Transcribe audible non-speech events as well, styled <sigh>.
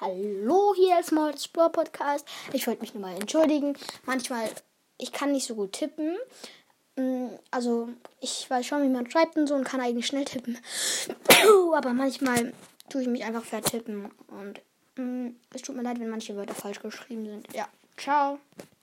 hallo, hier ist Small Explore Podcast. Ich wollte mich nur mal entschuldigen. Manchmal, ich kann nicht so gut tippen. Mm, also, ich weiß schon, wie man schreibt und so und kann eigentlich schnell tippen. <coughs> Aber manchmal tue ich mich einfach vertippen. Und mm, es tut mir leid, wenn manche Wörter falsch geschrieben sind. Ja, ciao.